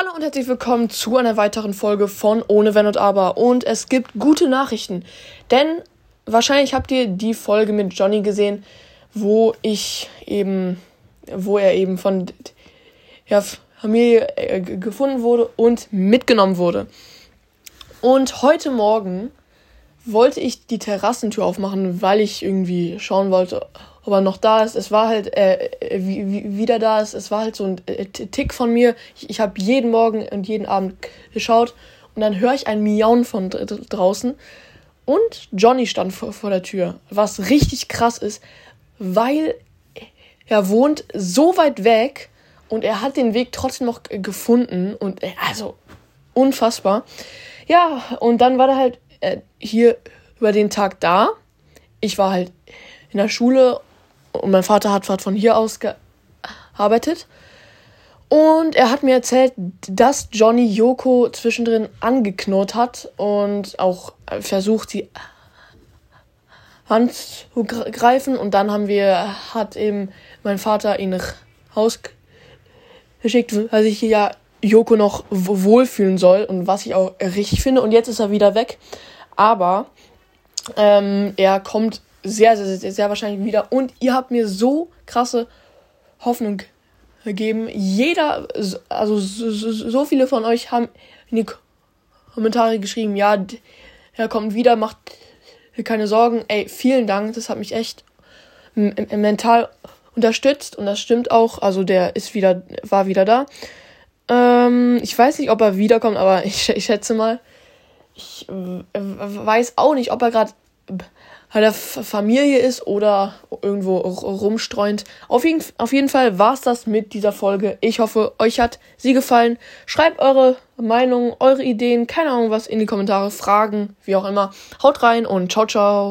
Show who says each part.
Speaker 1: Hallo und herzlich willkommen zu einer weiteren Folge von Ohne Wenn und Aber. Und es gibt gute Nachrichten. Denn wahrscheinlich habt ihr die Folge mit Johnny gesehen, wo ich eben, wo er eben von der Familie äh, gefunden wurde und mitgenommen wurde. Und heute Morgen wollte ich die Terrassentür aufmachen, weil ich irgendwie schauen wollte, ob er noch da ist. Es war halt äh, äh wie, wieder da ist. Es war halt so ein äh, Tick von mir. Ich, ich habe jeden Morgen und jeden Abend geschaut und dann höre ich ein Miauen von draußen und Johnny stand vor, vor der Tür, was richtig krass ist, weil er wohnt so weit weg und er hat den Weg trotzdem noch gefunden und äh, also unfassbar. Ja, und dann war er halt äh, hier über den Tag da. Ich war halt in der Schule und mein Vater hat von hier aus gearbeitet. Und er hat mir erzählt, dass Johnny Yoko zwischendrin angeknurrt hat und auch versucht, die Hand zu greifen. Und dann haben wir, hat eben mein Vater ihn nach Haus geschickt, weil sich ja Yoko noch wohlfühlen soll und was ich auch richtig finde. Und jetzt ist er wieder weg. Aber ähm, er kommt sehr, sehr, sehr, sehr wahrscheinlich wieder. Und ihr habt mir so krasse Hoffnung gegeben. Jeder, also so, so viele von euch haben in die Kommentare geschrieben, ja, er kommt wieder, macht keine Sorgen. Ey, vielen Dank, das hat mich echt mental unterstützt und das stimmt auch. Also der ist wieder, war wieder da. Ähm, ich weiß nicht, ob er wiederkommt, aber ich, ich schätze mal. Ich weiß auch nicht, ob er gerade bei der Familie ist oder irgendwo rumstreunt. Auf jeden, auf jeden Fall war's das mit dieser Folge. Ich hoffe, euch hat sie gefallen. Schreibt eure Meinung, eure Ideen, keine Ahnung was in die Kommentare, Fragen, wie auch immer. Haut rein und ciao, ciao.